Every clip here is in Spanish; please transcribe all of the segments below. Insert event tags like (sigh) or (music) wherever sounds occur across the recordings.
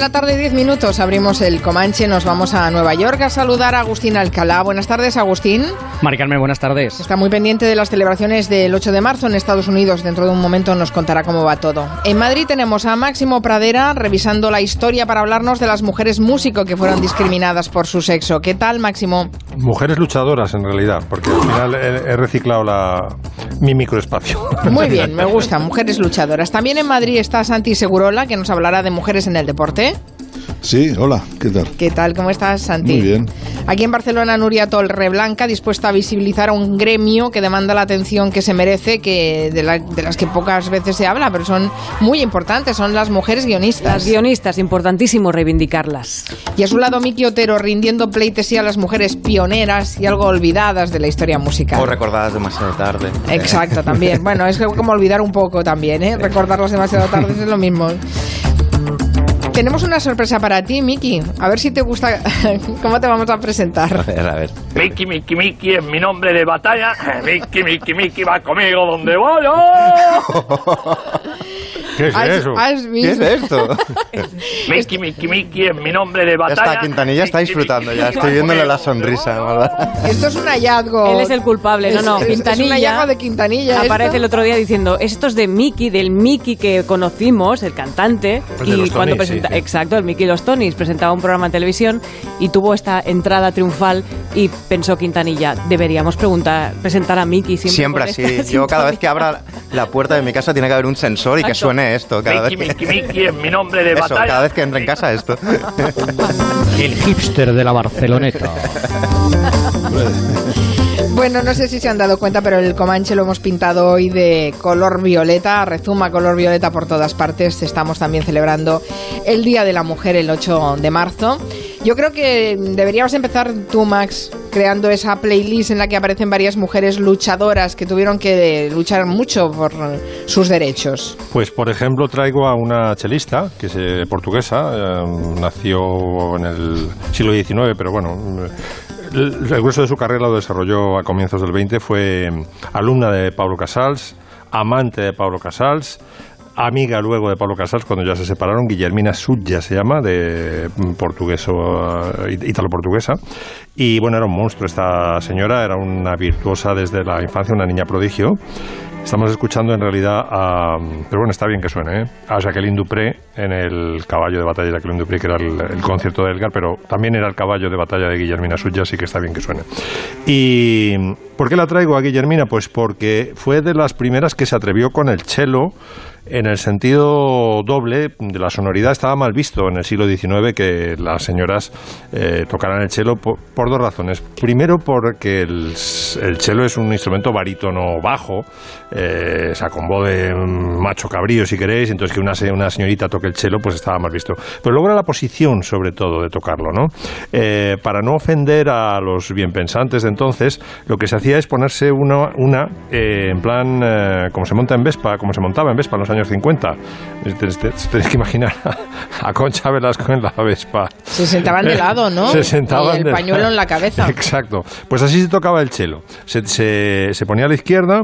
Las 5 de la tarde, 10 minutos, abrimos el Comanche, nos vamos a Nueva York a saludar a Agustín Alcalá. Buenas tardes, Agustín. Mari Carmen, buenas tardes. Está muy pendiente de las celebraciones del 8 de marzo en Estados Unidos. Dentro de un momento nos contará cómo va todo. En Madrid tenemos a Máximo Pradera revisando la historia para hablarnos de las mujeres músico que fueron discriminadas por su sexo. ¿Qué tal, Máximo? Mujeres luchadoras, en realidad, porque al final he, he reciclado la, mi microespacio. Muy bien, me gusta, mujeres luchadoras. También en Madrid está Santi Segurola, que nos hablará de mujeres en el deporte. Sí, hola, ¿qué tal? ¿Qué tal? ¿Cómo estás, Santi? Muy bien. Aquí en Barcelona, Nuria Torreblanca, dispuesta a visibilizar a un gremio que demanda la atención que se merece, que de, la- de las que pocas veces se habla, pero son muy importantes, son las mujeres guionistas. Las guionistas, importantísimo reivindicarlas. Y a su lado, Miki Otero rindiendo pleitesía a las mujeres pioneras y algo olvidadas de la historia musical. O recordadas demasiado tarde. Exacto, también. Bueno, es como olvidar un poco también, ¿eh? Recordarlas demasiado tarde es lo mismo. Tenemos una sorpresa para ti, Miki. A ver si te gusta (laughs) cómo te vamos a presentar. A ver, a ver. Miki, Miki, Miki es mi nombre de batalla. Miki, Miki, Miki va conmigo donde vaya. (laughs) ¿Qué es ¿Has, eso? has ¿Qué es visto? esto? Miki, Miki, Miki es mi nombre de Ya batalla. está, Quintanilla está Miki, disfrutando Miki, ya. Miki Estoy viéndole la sonrisa. ¿verdad? Esto es un hallazgo. Él es el culpable, no, no, Es- Quintanilla. Es un hallazgo de Quintanilla. Aparece esto. el otro día diciendo, esto es de Mickey, del Mickey que conocimos, el cantante. El de y los cuando Tonys, presenta, sí, sí. exacto, el Mickey y los Tonys presentaba un programa en televisión y tuvo esta entrada triunfal y pensó Quintanilla, deberíamos preguntar, presentar a Mickey siempre. Siempre así. Yo cada vez que abra la puerta de mi casa tiene que haber un sensor y que Exacto. Suene esto. Cada Miki, vez que... Miki, Miki es mi nombre de (laughs) Eso, batalla. cada vez que entre en casa esto. (laughs) El hipster de la Barceloneta. (laughs) Bueno, no sé si se han dado cuenta, pero el Comanche lo hemos pintado hoy de color violeta, rezuma color violeta por todas partes. Estamos también celebrando el Día de la Mujer el 8 de marzo. Yo creo que deberíamos empezar tú, Max, creando esa playlist en la que aparecen varias mujeres luchadoras que tuvieron que luchar mucho por sus derechos. Pues, por ejemplo, traigo a una chelista, que es eh, portuguesa, eh, nació en el siglo XIX, pero bueno, el, grueso de su carrera lo desarrolló a comienzos del XX, fue eh, alumna de Pablo Casals, amante de Pablo Casals, amiga luego de Pablo Casals cuando ya se separaron, Guillermina Sutja se llama, de mm, portugueso, eh, italo-portuguesa, y bueno, era un monstruo esta señora, era una virtuosa desde la infancia, una niña prodigio. Estamos escuchando en realidad a. Pero bueno, está bien que suene, ¿eh? A Jacqueline Dupré en el caballo de batalla de Jacqueline Dupré, que era el, el concierto de Elgar, pero también era el caballo de batalla de Guillermina Suya, así que está bien que suene. ¿Y por qué la traigo a Guillermina? Pues porque fue de las primeras que se atrevió con el cello en el sentido doble de la sonoridad estaba mal visto en el siglo XIX que las señoras eh, tocaran el cello por, dos razones. Primero porque el, el cello es un instrumento barítono bajo, eh, o sea, con voz de macho cabrío si queréis, entonces que una, una señorita toque el cello pues estaba mal visto. Pero luego era la posición sobre todo de tocarlo, ¿no? Eh, para no ofender a los bienpensantes de entonces, lo que se hacía es ponerse una, una eh, en plan, como se monta en Vespa, como se montaba en Vespa en los años 50. Tenéis que imaginar a, a Concha Velasco en la Vespa. Se sentaban de lado, ¿no? Se sentaban Y el de pañuelo en la cabeza. (laughs) Exacto. Pues así se tocaba el chelo. Se, se- se ponía a la izquierda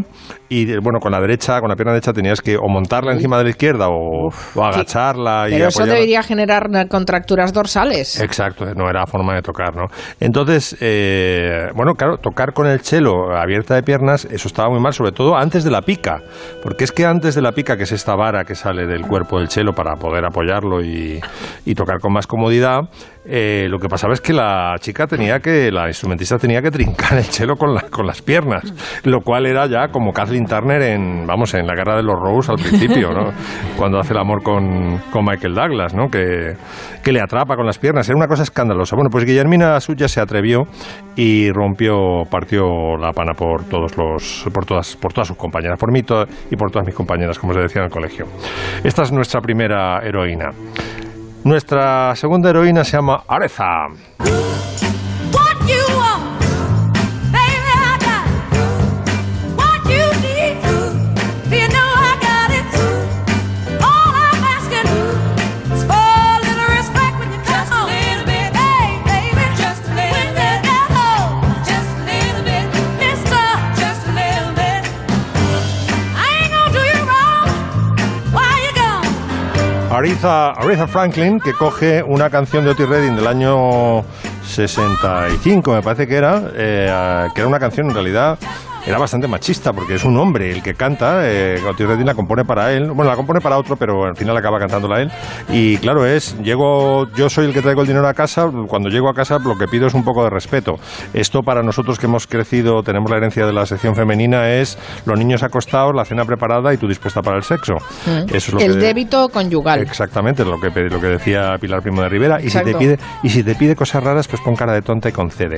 y, bueno, con la derecha, con la pierna derecha tenías que o montarla encima de la izquierda o, o agacharla y Pero eso apoyarla. debería generar contracturas dorsales. Exacto, no era forma de tocar, ¿no? Entonces, eh, bueno, claro, tocar con el chelo abierta de piernas, eso estaba muy mal, sobre todo antes de la pica, porque es que antes de la pica, que es esta vara que sale del cuerpo del chelo para poder apoyarlo y, y tocar con más comodidad, eh, lo que pasaba es que la chica tenía que, la instrumentista tenía que trincar el chelo con, la- con las piernas, lo cual era ya como Kathleen Turner en, vamos, en la guerra de los Rose al principio, ¿no? (laughs) Cuando hace el amor con, con Michael Douglas, ¿no? Que, que le atrapa con las piernas, era una cosa escandalosa. Bueno, pues Guillermina Suya se atrevió y rompió, partió la pana por todos los, por todas, por todas sus compañeras, por mí y por todas mis compañeras, como se decía en el colegio. Esta es nuestra primera heroína. Nuestra segunda heroína se llama Areza. Aretha, Franklin, que coge una canción de Otis Redding del año 65, me parece que era, eh, que era una canción en realidad era bastante machista porque es un hombre el que canta. Eh, la compone para él. Bueno, la compone para otro, pero al final acaba cantándola él. Y claro, es, llego, yo soy el que traigo el dinero a casa. Cuando llego a casa, lo que pido es un poco de respeto. Esto para nosotros que hemos crecido, tenemos la herencia de la sección femenina, es los niños acostados, la cena preparada y tú dispuesta para el sexo. Eso es lo el que- débito conyugal. Exactamente, lo que, lo que decía Pilar Primo de Rivera. Y si, te pide, y si te pide cosas raras, pues pon cara de tonta y concede.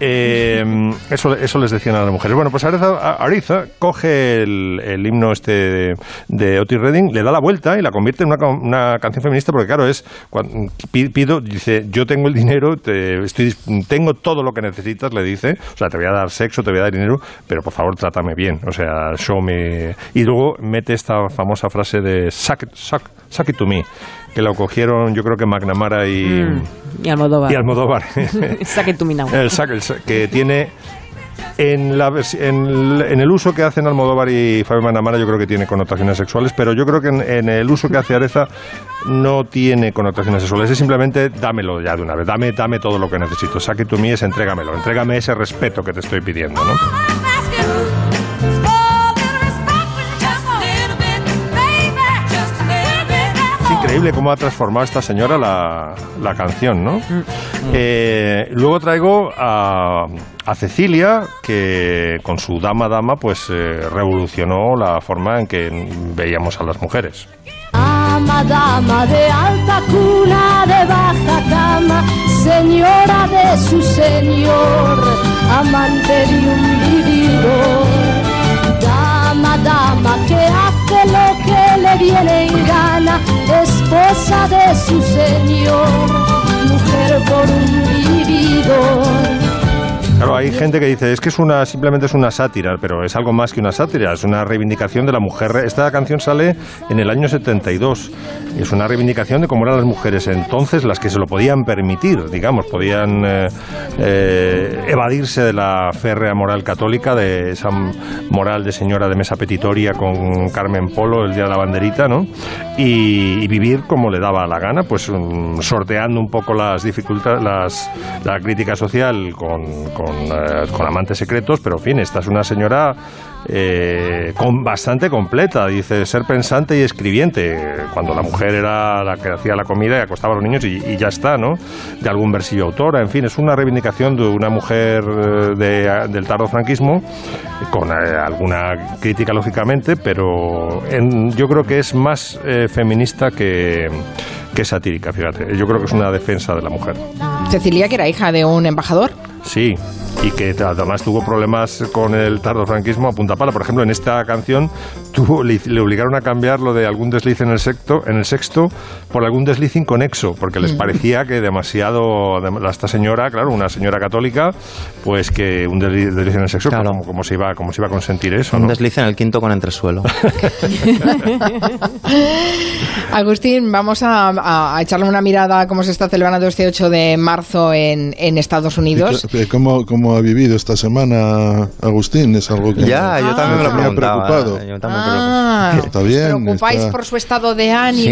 Eh, eso, eso les decían a las mujeres. Bueno, pues Ariza, Ariza coge el, el himno este de, de Otis Redding, le da la vuelta y la convierte en una, una canción feminista porque, claro, es cuando pi- pido, dice, yo tengo el dinero, te- estoy, tengo todo lo que necesitas, le dice, o sea, te voy a dar sexo, te voy a dar dinero, pero por favor trátame bien, o sea, show me... Y luego mete esta famosa frase de suck, suck, suck it to me, que la cogieron yo creo que McNamara y, Y Almodóvar. y Almodóvar. (laughs) Saque tu (laughs) que tiene en, la en, en el uso que hacen Almodóvar y Fabio Manamara yo creo que tiene connotaciones sexuales, pero yo creo que en, en el uso que hace Areza no tiene connotaciones sexuales, es simplemente dámelo ya de una vez, dame, dame todo lo que necesito, saque tú mí entrégamelo, entrégame ese respeto que te estoy pidiendo, ¿no? Increíble cómo ha transformado esta señora la, la canción, ¿no? Eh, luego traigo a, a Cecilia, que con su Dama Dama, pues eh, revolucionó la forma en que veíamos a las mujeres. Ama, dama de alta cuna, de baja cama, señora de su señor, amante de un vividor. Dama, dama que hace lo que le viene en gana, esposa de su señor, mujer por un vividor. Claro, hay gente que dice, es que es una, simplemente es una sátira, pero es algo más que una sátira, es una reivindicación de la mujer. Esta canción sale en el año 72. Es una reivindicación de cómo eran las mujeres entonces, las que se lo podían permitir, digamos, podían eh, eh, evadirse de la férrea moral católica, de esa moral de señora de mesa petitoria con Carmen Polo el día de la banderita, ¿no? Y, y vivir como le daba la gana, pues mm, sorteando un poco las dificultades, las, la crítica social con, con, eh, con amantes secretos, pero en fin, esta es una señora eh, con, bastante completa, dice ser pensante y escribiente, cuando la mujer era la que hacía la comida y acostaba a los niños y, y ya está, ¿no? De algún versillo autora, en fin, es una reivindicación de una mujer eh, de- del tardo franquismo, con alguna crítica lógicamente, pero en- yo creo que es más feminista que, que satírica, fíjate. Yo creo que es una defensa de la mujer. Cecilia, que era hija de un embajador. Sí, y que además tuvo problemas con el tardo franquismo a punta pala. Por ejemplo, en esta canción tuvo, le, le obligaron a cambiar lo de algún desliz en el, sexto, en el sexto por algún desliz inconexo, porque les parecía que demasiado. de- Esta señora, claro, una señora católica, pues que un desliz, desliz en el sexo, Claro. como, como se iba, como se iba a consentir eso, Un ¿no? desliz en el quinto con entresuelo. (laughs) Agustín, vamos a, a- a echarle una mirada a cómo se está celebrando este 8 de marzo en, en Estados Unidos. ¿Y ¿Cómo, ¿Cómo ha vivido esta semana Agustín? Es algo que ya, yo también me lo me ha preguntaba. preocupado. Yo también me Ah, Está bien, ¿Os preocupáis está- por su estado de ánimo?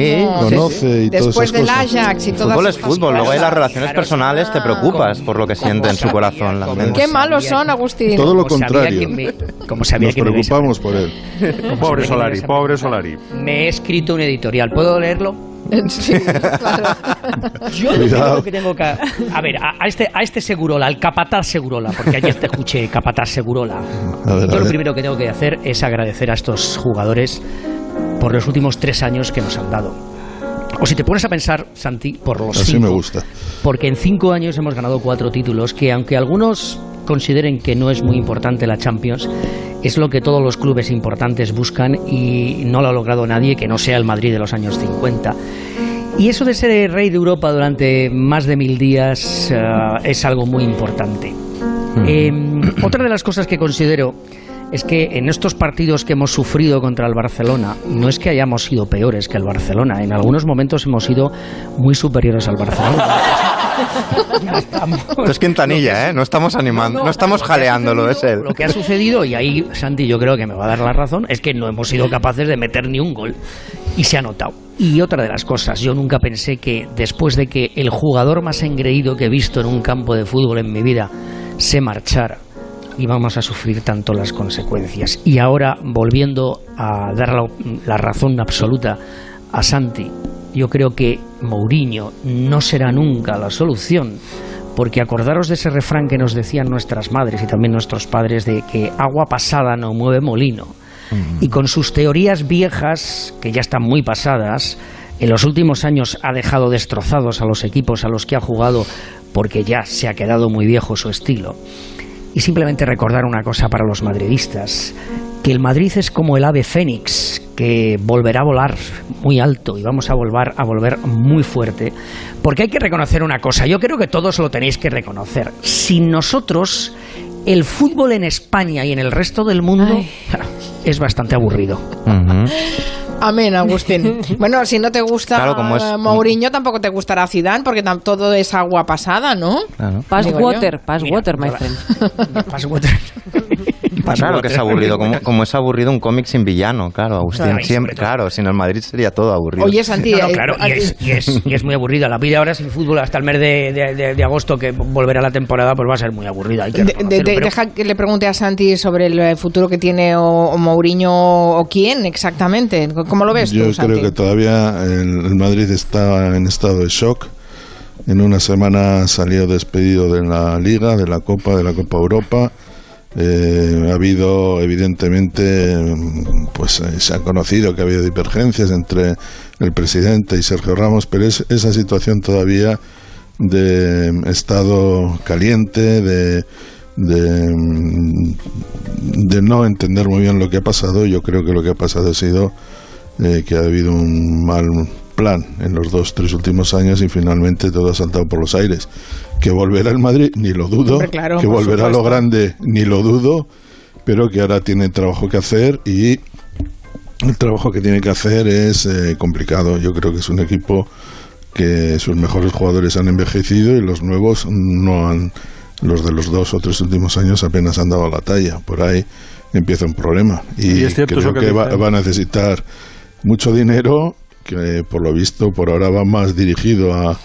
Sí, conoce y todas Después esas del cosas. Ajax y El todas fútbol es fútbol, luego hay las relaciones personales, te preocupas por lo que siente en su corazón. Qué malos son, Agustín. Todo lo contrario. me- como sabía Nos que me preocupamos por él. Pobre Solari, pobre. Solari. Me he escrito un editorial. ¿Puedo leerlo? (laughs) Sí, (laughs) claro. Yo lo Cuidado. que tengo que... A ver, a, a este, a este Segurola, al Capataz Segurola, porque ayer te escuché Capataz Segurola. A ver, a Yo lo primero que tengo que hacer es agradecer a estos jugadores por los últimos tres años que nos han dado. O si te pones a pensar, Santi, por los Así cinco. me gusta. Porque en cinco años hemos ganado cuatro títulos que, aunque algunos consideren que no es muy importante la Champions, es lo que todos los clubes importantes buscan y no lo ha logrado nadie que no sea el Madrid de los años 50. Y eso de ser el rey de Europa durante más de mil días eh, es algo muy importante. Eh, otra de las cosas que considero es que en estos partidos que hemos sufrido contra el Barcelona, no es que hayamos sido peores que el Barcelona, en algunos momentos hemos sido muy superiores al Barcelona. (laughs) Ya estamos. Es Quintanilla, ¿eh? No estamos animando, no, estamos lo que ha jaleándolo, es él. Lo que ha sucedido, y ahí Santi yo creo que me va a dar la razón, es que no hemos sido capaces de meter ni un gol. Y se ha notado. Y otra de las cosas, yo nunca pensé que después de que el jugador más engreído que he visto en un campo de fútbol en mi vida se marchara, íbamos a sufrir tanto las consecuencias. Y ahora, volviendo a dar la, la razón absoluta a Santi, yo creo que Mourinho no será nunca la solución. Porque acordaros de ese refrán que nos decían nuestras madres y también nuestros padres de que agua pasada no mueve molino. Y con sus teorías viejas, que ya están muy pasadas, en los últimos años ha dejado destrozados a los equipos a los que ha jugado porque ya se ha quedado muy viejo su estilo. Y simplemente recordar una cosa para los madridistas, que el Madrid es como el ave fénix, que volverá a volar muy alto y vamos a volver a volver muy fuerte, porque hay que reconocer una cosa, yo creo que todos lo tenéis que reconocer. Sin nosotros, el fútbol en España y en el resto del mundo Ay. es bastante aburrido. Amén, Agustín. (laughs) Bueno, si no te gusta Claro, como es- Mourinho, tampoco te gustará Zidane, porque todo es agua pasada, ¿no? Claro. Digo Passwater, Passwater, my Mira, friend. (laughs) Passwater. (laughs) Claro que es aburrido, como, como es aburrido un cómic sin villano, claro, Agustín. Claro, siempre, claro, sin el Madrid sería todo aburrido. Oye, Santi, No, no, eh, claro, y es, y, es, y es muy aburrida. La vida ahora sin fútbol hasta el mes de, de- de- de agosto, que volverá la temporada, pues va a ser muy aburrida. Hay que pero- deja que le pregunte a Santi sobre el eh, futuro que tiene o, o Mourinho o quién exactamente. ¿Cómo lo ves Yo tú, Santi? creo que todavía el, Madrid está en estado de shock. En una semana salió despedido de la Liga, de la Copa, de la Copa Europa. Eh, ha habido, evidentemente, pues eh, se ha conocido que ha habido divergencias entre el presidente y Sergio Ramos, pero es esa situación todavía de mm, estado caliente, de, de, mm, de no entender muy bien lo que ha pasado. Yo creo que lo que ha pasado ha sido eh, que ha habido un mal plan en los dos, tres últimos años y finalmente todo ha saltado por los aires. Que volverá el Madrid, ni lo dudo. Hombre, claro, que volverá a lo supuesto. grande, ni lo dudo. Pero que ahora tiene trabajo que hacer y el trabajo que tiene que hacer es eh, complicado. Yo creo que es un equipo que sus mejores jugadores han envejecido y los nuevos no han. Los de los dos o tres últimos años apenas han dado la talla. Por ahí empieza un problema. Y, Y es cierto creo que que va, va a necesitar mucho dinero, que por lo visto por ahora va más dirigido a,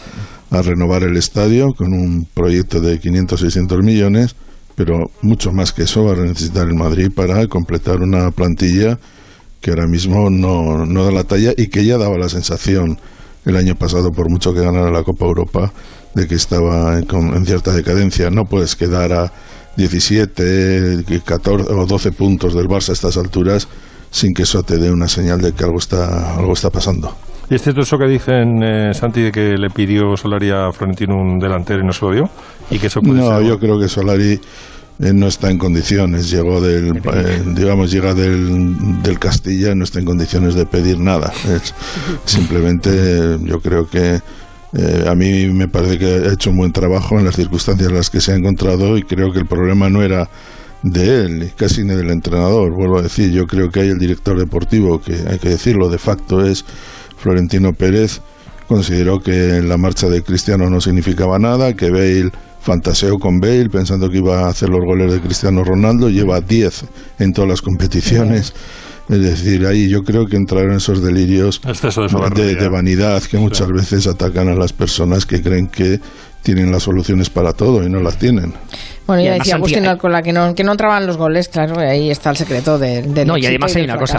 a renovar el estadio con un proyecto de 500-600 millones, pero mucho más que eso va a necesitar el Madrid para completar una plantilla que ahora mismo no, no da la talla y que ya daba la sensación el año pasado, por mucho que ganara la Copa Europa, de que estaba en, en cierta decadencia. No puedes quedar a 17, 14 o 12 puntos del Barça a estas alturas sin que eso te dé una señal de que algo está, algo está pasando. ¿Y es cierto eso que dicen, eh, Santi, de que le pidió Solari a Florentino un delantero y no se lo dio? ¿Y que eso puede No, ser- yo creo que Solari eh, no está en condiciones. Llegó del, eh, digamos, llega del, del Castilla, no está en condiciones de pedir nada. Es (laughs) simplemente, yo creo que eh, a mí me parece que ha hecho un buen trabajo en las circunstancias en las que se ha encontrado y creo que el problema no era de él, casi ni del entrenador. Vuelvo a decir, yo creo que hay el director deportivo, que hay que decirlo, de facto es Florentino Pérez, consideró que la marcha de Cristiano no significaba nada, que Bale fantaseó con Bale pensando que iba a hacer los goles de Cristiano Ronaldo, lleva 10 en todas las competiciones. Es decir, ahí yo creo que entraron esos delirios de vanidad que muchas veces atacan a las personas que creen que tienen las soluciones para todo y no las tienen. Bueno, Y ya además, decía Agustín hay- con la que no, que no entraban los goles, claro, ahí está el secreto de- No, y además hay una cosa.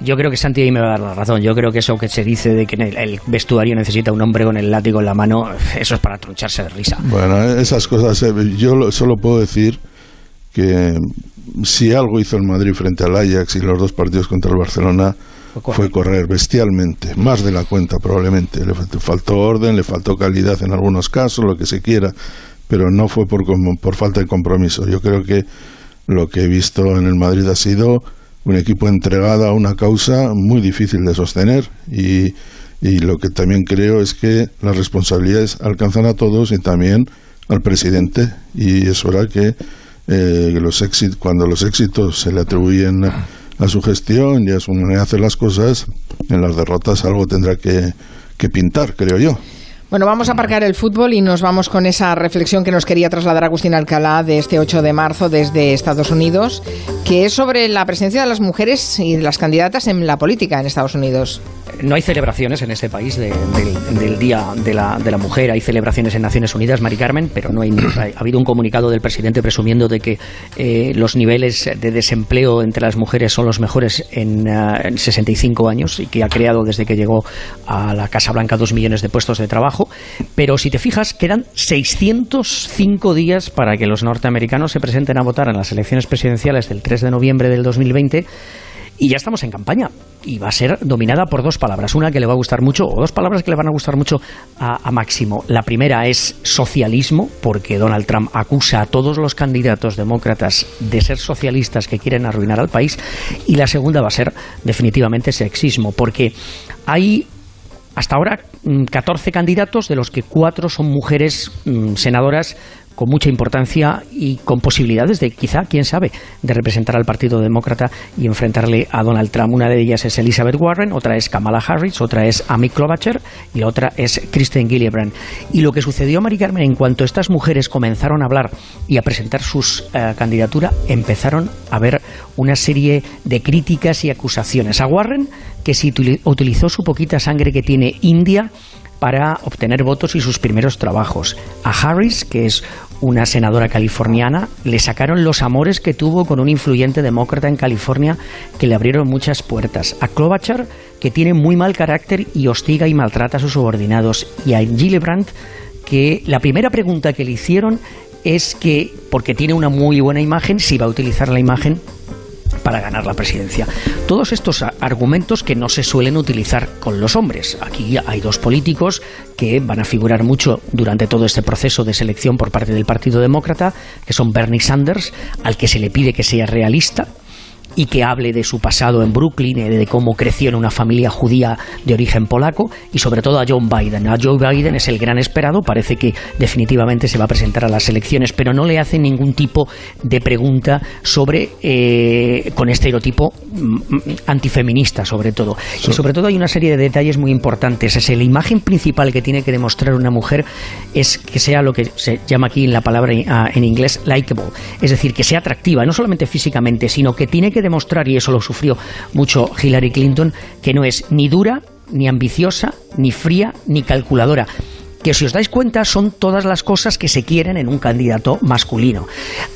Yo creo que Santi ahí me va a dar la razón. Yo creo que eso que se dice de que el, el vestuario necesita un hombre con el látigo en la mano, eso es para truncharse de risa. Bueno, esas cosas, eh, yo lo- solo puedo decir que si algo hizo el Madrid frente al Ajax y los dos partidos contra el Barcelona Fue correr. fue correr bestialmente, más de la cuenta probablemente. Le fal- faltó orden, le faltó calidad en algunos casos, lo que se quiera, pero no fue por, por falta de compromiso. Yo creo que lo que he visto en el Madrid ha sido un equipo entregado a una causa muy difícil de sostener y, y lo que también creo es que las responsabilidades alcanzan a todos y también al presidente y es hora que eh, los éxitos, cuando los éxitos se le atribuyen a, su gestión y a su manera de hacer las cosas, en las derrotas algo tendrá que, que pintar, creo yo. Bueno, vamos a aparcar el fútbol y nos vamos con esa reflexión que nos quería trasladar Agustín Alcalá de este 8 de marzo desde Estados Unidos, que es sobre la presencia de las mujeres y de las candidatas en la política en Estados Unidos. No hay celebraciones en este país de- del, del Día de la, de la Mujer, hay celebraciones en Naciones Unidas, Mari Carmen, pero no hay, (clears throat) ha habido un comunicado del presidente presumiendo de que eh, los niveles de desempleo entre las mujeres son los mejores en, ah, en 65 años y que ha creado desde que llegó a la Casa Blanca dos millones de puestos de trabajo. Pero si te fijas, quedan 605 días para que los norteamericanos se presenten a votar en las elecciones presidenciales del 3 de noviembre del 2020 y ya estamos en campaña. Y va a ser dominada por dos palabras. Una que le va a gustar mucho, o dos palabras que le van a gustar mucho a, Máximo. La primera es socialismo, porque Donald Trump acusa a todos los candidatos demócratas de ser socialistas que quieren arruinar al país. Y la segunda va a ser definitivamente sexismo, porque hay hasta ahora 14 candidatos, de los que cuatro son mujeres mm, senadoras con mucha importancia y con posibilidades de, quizá, quién sabe, de representar al Partido Demócrata y enfrentarle a Donald Trump. Una de ellas es Elizabeth Warren, otra es Kamala Harris, otra es Amy Klobuchar y la otra es Kristen Gillibrand. Y lo que sucedió, Mari Carmen, en cuanto estas mujeres comenzaron a hablar y a presentar sus eh, candidatura, empezaron a ver una serie de críticas y acusaciones. A Warren, que si utili- utilizó su poquita sangre que tiene India para obtener votos y sus primeros trabajos. A Harris, que es una senadora californiana, le sacaron los amores que tuvo con un influyente demócrata en California que le abrieron muchas puertas. A Klobuchar, que tiene muy mal carácter y hostiga y maltrata a sus subordinados. Y a Gillibrand, que la primera pregunta que le hicieron es que, porque tiene una muy buena imagen, si va a utilizar la imagen para ganar la presidencia. Todos estos argumentos que no se suelen utilizar con los hombres. Aquí hay dos políticos que van a figurar mucho durante todo este proceso de selección por parte del Partido Demócrata, que son Bernie Sanders, al que se le pide que sea realista y que hable de su pasado en Brooklyn, eh, de cómo creció en una familia judía de origen polaco, y sobre todo a John Biden. A Joe Biden es el gran esperado, parece que definitivamente se va a presentar a las elecciones, pero no le hacen ningún tipo de pregunta sobre, eh, con estereotipo mm, mm, antifeminista, sobre todo. Y sobre todo hay una serie de detalles muy importantes. Es la imagen principal que tiene que demostrar una mujer es que sea lo que se llama aquí en la palabra ah, en inglés likable, es decir, que sea atractiva, no solamente físicamente, sino que tiene que demostrar, y eso lo sufrió mucho Hillary Clinton, que no es ni dura, ni ambiciosa, ni fría, ni calculadora que si os dais cuenta son todas las cosas que se quieren en un candidato masculino.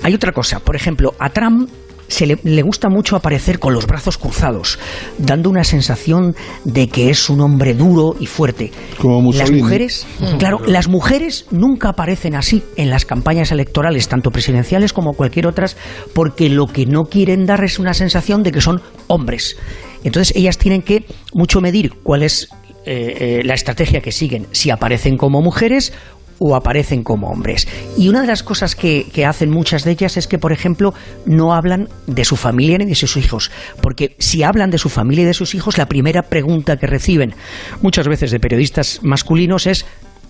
Hay otra cosa, por ejemplo, a Trump se le, le gusta mucho aparecer con los brazos cruzados, dando una sensación de que es un hombre duro y fuerte. Como Las mujeres, claro, las mujeres nunca aparecen así en las campañas electorales, tanto presidenciales como cualquier otras, porque lo que no quieren dar es una sensación de que son hombres. Entonces ellas tienen que mucho medir cuál es eh, eh, la estrategia que siguen, si aparecen como mujeres o aparecen como hombres. Y una de las cosas que, que hacen muchas de ellas es que, por ejemplo, no hablan de su familia ni de sus hijos. Porque si hablan de su familia y de sus hijos, la primera pregunta que reciben muchas veces de periodistas masculinos es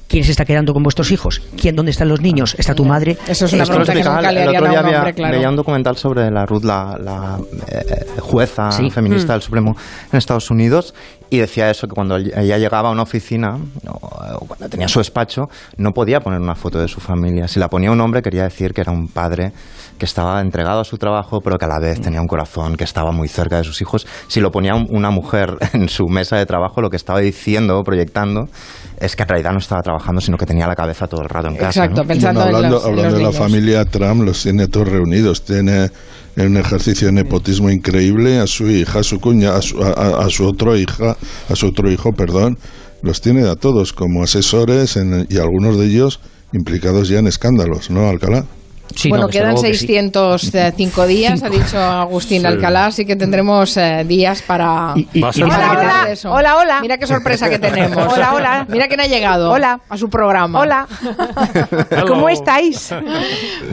¿Quién se está quedando con vuestros hijos? ¿Quién, ¿Dónde están los niños? ¿Está tu madre? Eso es una pregunta que nunca le el otro a día un había- hombre, claro. Veía un documental sobre la Ruth, la, la, eh, jueza Sí. feminista Mm. del Supremo en Estados Unidos, y decía eso, que cuando ella llegaba a una oficina, o, o cuando tenía su despacho, no podía poner una foto de su familia. Si la ponía un hombre, quería decir que era un padre que estaba entregado a su trabajo, pero que a la vez tenía un corazón, que estaba muy cerca de sus hijos. Si lo ponía un- una mujer (laughs) en su mesa de trabajo, lo que estaba diciendo, proyectando, es que en realidad no estaba trabajando, sino que tenía la cabeza todo el rato en casa. Exacto, ¿no? pensando Bueno, en hablando en hablando los de la familia Trump, los tiene todos reunidos. Tiene un ejercicio de nepotismo increíble a su hija, a su cuña, a su, a- a su otro hija, a su otro hijo, perdón. Los tiene a todos como asesores en- y algunos de ellos implicados ya en escándalos, ¿no, Alcalá? Sí, bueno, no, quedan luego que sí. 605 (laughs) días, ha dicho Agustín Sí. Alcalá, así que tendremos eh, días para... Y- y- Va a ser y- para Hola, hola. eso. Hola, hola. Mira qué sorpresa que tenemos. (laughs) Hola, hola. Mira quién ha llegado Hola. a su programa. Hola, (laughs) ¿cómo estáis?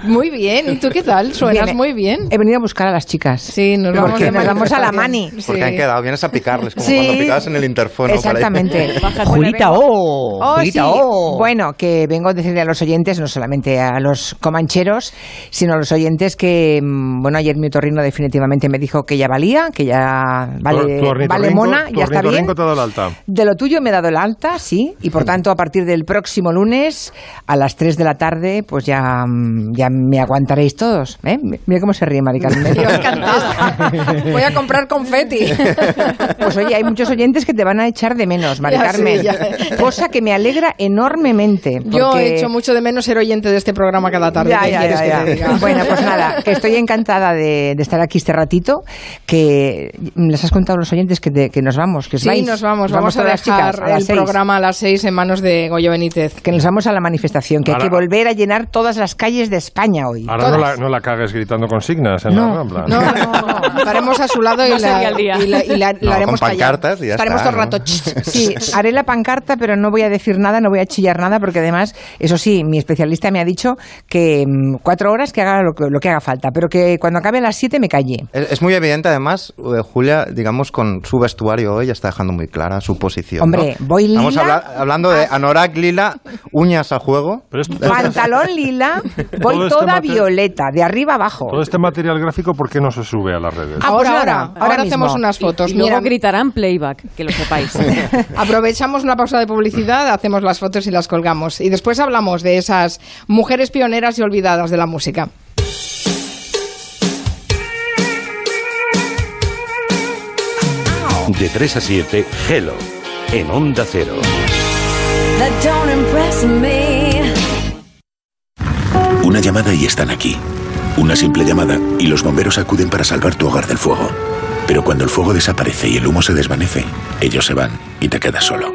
Muy bien. ¿Y tú qué tal? Suenas Bien, muy bien. He venido a buscar a las chicas. Sí, nos vamos, Porque nos vamos a la mani. Porque han quedado, vienes a picarles, como Sí. cuando picabas en el interfono. Exactamente. Julita, oh, Oh, Julita, sí. oh. Bueno, que vengo a decirle a los oyentes, no solamente a los comancheros, médicos, sino a los oyentes que, mm, bueno, ayer mi otorrino definitivamente me dijo que ya valía, que ya vale, Tu vale mona, tu ya está bien. te ha dado el alta. De lo tuyo me he dado el alta, sí, y por (laughs) tanto a partir del próximo lunes a las 3 de la tarde, pues ya, mm, ya me aguantaréis todos. ¿eh? Mira cómo se ríe Mari Carmen. (laughs) Voy a comprar confeti. (laughs) Pues oye, hay muchos oyentes que te van a echar de menos, Mari Ya, Carmen. sí, ya. Cosa que me alegra enormemente. Yo he hecho mucho de menos ser oyente de este programa cada tarde. Ya, ¿Qué ya, quieres ya, que ya. te diga? Bueno, pues nada, que estoy encantada de, de estar aquí este ratito, que les has contado a los oyentes que, te- que nos vamos, que os Sí, vais. nos vamos. Vamos a todas las dejar chicas, a las el seis. programa a las seis en manos de Goyo Benítez. Que nos vamos a la manifestación, que hay que volver a llenar todas las calles de España hoy. Ahora no la, todas. no la cagues gritando consignas en No, la Rambla. No, (laughs) no, no. Estaremos a su lado y No la, y la, y la- la No, haremos con callar. pancartas y ya Estaremos está, todo el rato. ¿no? "Ch, ch". Sí, haré la pancarta, pero no voy a decir nada, no voy a chillar nada, porque además, eso sí, mi especialista me ha dicho que mm, cuatro horas que haga lo que, lo que haga falta, pero que cuando acabe a las siete me calle. Es, es muy evidente, además, eh, Julia, digamos, con su vestuario hoy ya está dejando muy clara su posición. Hombre, ¿no? voy Estamos lila. habla- hablando de Anorak Lila, uñas a juego. Pero esto- Pantalón lila, (laughs) voy este toda violeta, de arriba abajo. Todo este material gráfico, ¿por qué no se sube a las redes? Ah, Ahora, pues ahora, nada, ahora, ahora hacemos unas fotos. Y luego Mira, gritarán playback, que lo sepáis. (laughs) aprovechamos una pausa de publicidad, hacemos las fotos y las colgamos. Y después hablamos de esas mujeres pioneras y olvidadas de la música. De 3 a 7, Hello, en Onda Cero. That don't impress me. Una llamada y están aquí. Una simple llamada y los bomberos acuden para salvar tu hogar del fuego. Pero cuando el fuego desaparece y el humo se desvanece, ellos se van y te quedas solo.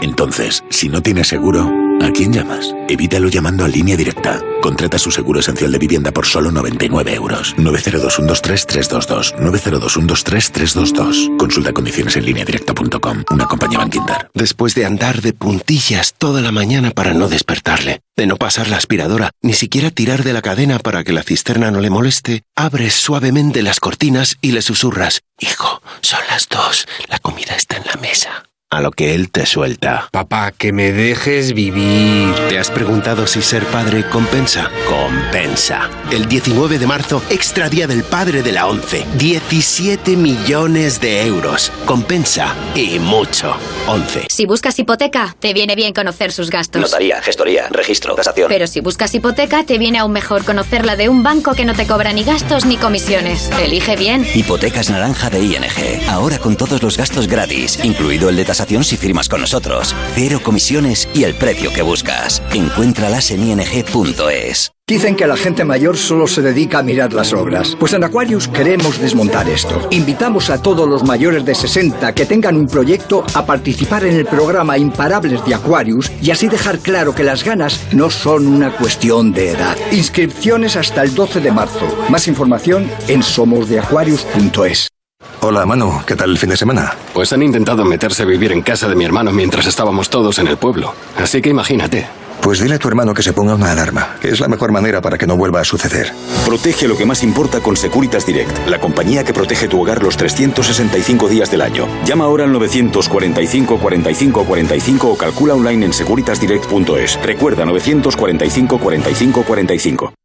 Entonces, si no tienes seguro, ¿a quién llamas? Evítalo llamando a línea directa. Contrata su seguro esencial de vivienda por solo 99 euros. 902-123-322. 902-123-322. Consulta condiciones en línea directa.com. Una compañía Bankinter. Después de andar de puntillas toda la mañana para no despertarle, de no pasar la aspiradora, ni siquiera tirar de la cadena para que la cisterna no le moleste, abres suavemente las cortinas y le susurras, Hijo, son las dos, la comida está en la mesa. A lo que él te suelta. Papá, que me dejes vivir. ¿Te has preguntado si ser padre compensa? Compensa. El 19 de marzo, extra día del padre de la 11. 17 millones de euros. Compensa. Y mucho. 11. Si buscas hipoteca, te viene bien conocer sus gastos. Notaría, gestoría, registro, tasación. Pero si buscas hipoteca, te viene aún mejor conocerla de un banco que no te cobra ni gastos ni comisiones. Elige bien. Hipotecas naranja de ING. Ahora con todos los gastos gratis, incluido el de tasación si firmas con nosotros. Cero comisiones y el precio que buscas. Encuéntralas en ing.es. Dicen que la gente mayor solo se dedica a mirar las obras. Pues en Aquarius queremos desmontar esto. Invitamos a todos los mayores de 60 que tengan un proyecto a participar en el programa Imparables de Aquarius y así dejar claro que las ganas no son una cuestión de edad. Inscripciones hasta el 12 de marzo. Más información en somosdeaquarius.es. Hola Manu, ¿qué tal el fin de semana? Pues han intentado meterse a vivir en casa de mi hermano mientras estábamos todos en el pueblo. Así que imagínate. Pues dile a tu hermano que se ponga una alarma, que es la mejor manera para que no vuelva a suceder. Protege lo que más importa con Securitas Direct, la compañía que protege tu hogar los 365 días del año. Llama ahora al 945 45 45 o calcula online en securitasdirect.es. Recuerda 945 45 45.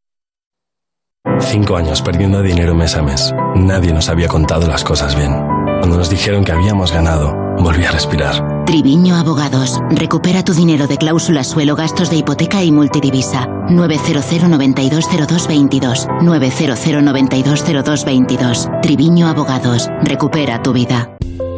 Cinco años perdiendo dinero mes a mes. Nadie nos había contado las cosas bien. Cuando nos dijeron que habíamos ganado, volví a respirar. Triviño Abogados. Recupera tu dinero de cláusula suelo, gastos de hipoteca y multidivisa. 900 920222. 900 920222. Triviño Abogados. Recupera tu vida.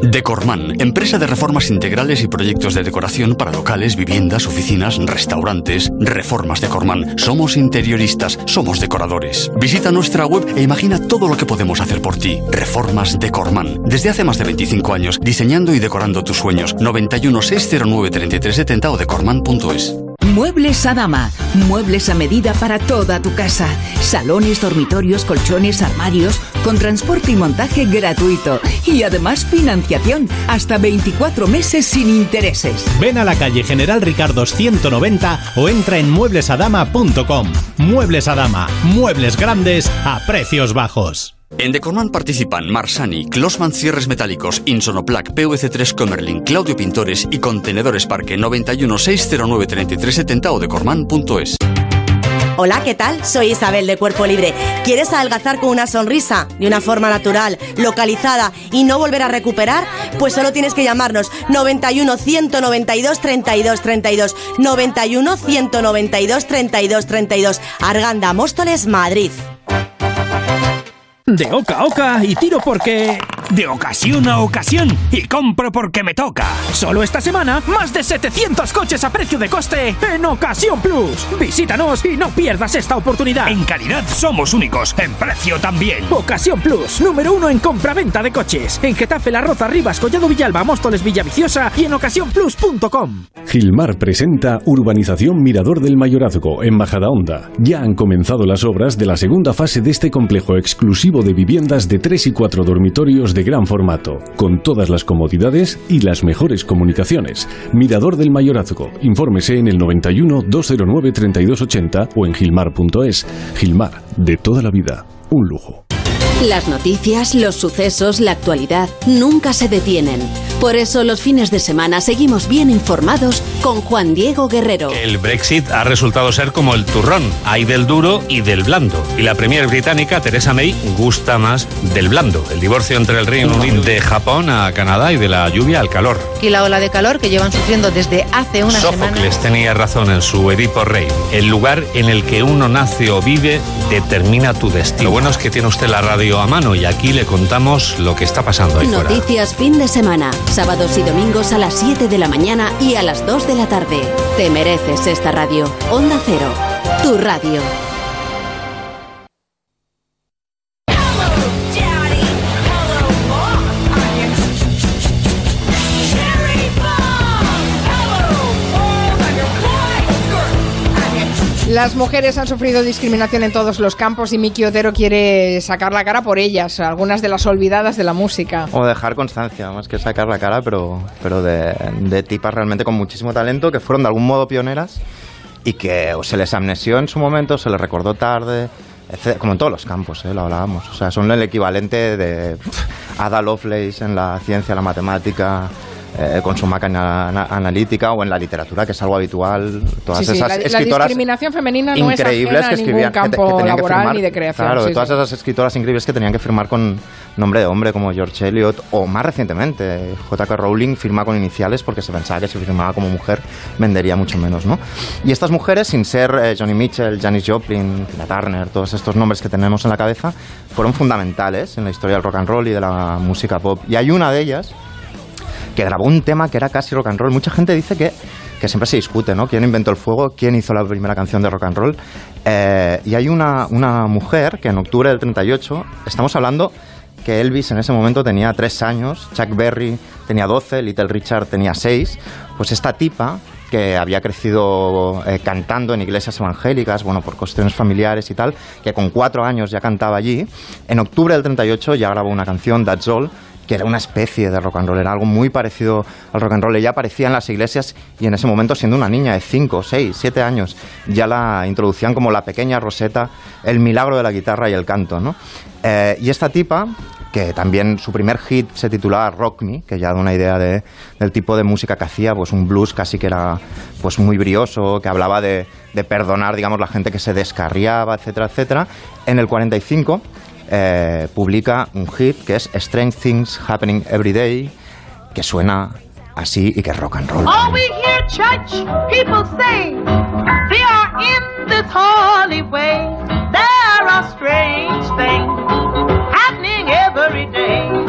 Decorman, empresa de reformas integrales y proyectos de decoración para locales, viviendas, oficinas, restaurantes. Reformas Decorman. Somos interioristas, somos decoradores. Visita nuestra web e imagina todo lo que podemos hacer por ti. Reformas Decorman. Desde hace más de 25 años, diseñando y decorando tus sueños. 91 609 3370 o decorman.es. Muebles Adama. Muebles a medida para toda tu casa. Salones, dormitorios, colchones, armarios, con transporte y montaje gratuito. Y además financiación hasta 24 meses sin intereses. Ven a la calle General Ricardo 190 o entra en mueblesadama.com. Muebles Adama. Muebles grandes a precios bajos. En Decorman participan Marsani, Closman Cierres Metálicos, Insonoplac, PVC3 Comerlin, Claudio Pintores y Contenedores Parque 91 609 3370 o decorman.es. Hola, ¿qué tal? Soy Isabel de Cuerpo Libre. ¿Quieres adelgazar con una sonrisa, de una forma natural, localizada y no volver a recuperar? Pues solo tienes que llamarnos 91 192 32 32 91 192 32 32 Arganda, Móstoles, Madrid. De oca a oca y tiro porque... De ocasión a ocasión y compro porque me toca. Solo esta semana, más de 700 coches a precio de coste en Ocasión Plus. Visítanos y no pierdas esta oportunidad. En calidad somos únicos, en precio también. Ocasión Plus, número uno en compra-venta de coches. En Getafe, La Roza, Rivas, Collado Villalba, Móstoles, Villaviciosa y en ocasiónplus.com. Gilmar presenta Urbanización Mirador del Mayorazgo en Majadahonda. Ya han comenzado las obras de la segunda fase de este complejo exclusivo de viviendas de 3 y 4 dormitorios de gran formato, con todas las comodidades y las mejores comunicaciones. Mirador del Mayorazgo. Infórmese en el 91 209 3280 o en gilmar.es. Gilmar, de toda la vida, un lujo. Las noticias, los sucesos, la actualidad nunca se detienen. Por eso los fines de semana seguimos bien informados con Juan Diego Guerrero. El Brexit ha resultado ser como el turrón, hay del duro y del blando. Y la premier británica, Theresa May, gusta más del blando. El divorcio entre el Reino Unido de Japón a Canadá y de la lluvia al calor. Y la ola de calor que llevan sufriendo desde hace una semana. Sófocles tenía razón en su Edipo Rey. El lugar en el que uno nace o vive determina tu destino. Lo bueno es que tiene usted la radio a mano y aquí le contamos lo que está pasando ahí. Noticias fin de semana, sábados y domingos a las 7 de la mañana y a las 2 de la tarde. Te mereces esta radio. Onda Cero, tu radio. Las mujeres han sufrido discriminación en todos los campos y Miki Otero quiere sacar la cara por ellas, algunas de las olvidadas de la música. O dejar constancia, más que sacar la cara, pero, pero de, de tipas realmente con muchísimo talento que fueron de algún modo pioneras y que se les amnesió en su momento, se les recordó tarde, como en todos los campos, ¿eh? lo hablábamos. O sea, son el equivalente de Ada Lovelace en la ciencia, la matemática. Eh, con su máquina ana- analítica o en la literatura, que es algo habitual. Todas Sí, sí, esas la, la escritoras discriminación femenina no es increíbles ajena que escribían que campo que tenían que laboral firmar- ni de creación. Claro, sí, todas esas escritoras increíbles que tenían que firmar con nombre de hombre, como George Eliot, o más recientemente, J.K. Rowling firma con iniciales porque se pensaba que si firmaba como mujer vendería mucho menos, ¿no? Y estas mujeres, sin ser eh, Johnny Mitchell, Janis Joplin, Tina Turner, todos estos nombres que tenemos en la cabeza, fueron fundamentales en la historia del rock and roll y de la música pop. Y hay una de ellas que grabó un tema que era casi rock and roll. Mucha gente dice que, que siempre se discute, ¿no? ¿Quién inventó el fuego? ¿Quién hizo la primera canción de rock and roll? Eh, y hay una, una mujer que en octubre del 38, estamos hablando que Elvis en ese momento tenía tres años, Chuck Berry tenía 12, Little Richard tenía 6, pues esta tipa que había crecido eh, cantando en iglesias evangélicas, bueno, por cuestiones familiares y tal, que con cuatro años ya cantaba allí, en octubre del 38 ya grabó una canción, That's All, que era una especie de rock and roll, era algo muy parecido al rock and roll. Ella aparecía en las iglesias y en ese momento, siendo una niña de 5, 6, 7 años, ya la introducían como la pequeña Rosetta, el milagro de la guitarra y el canto. ¿no? Eh, y esta tipa, que también su primer hit se titulaba Rock Me, que ya da una idea de- del tipo de música que hacía, pues un blues casi que era pues muy brioso, que hablaba de, de perdonar, digamos, la gente que se descarriaba, etcétera, etcétera. En el 45 eh, publica un hit que es Strange Things Happening Every Day, que suena así y que es rock and roll. All we hear church people say, they are in this holy way. There are strange things happening every day.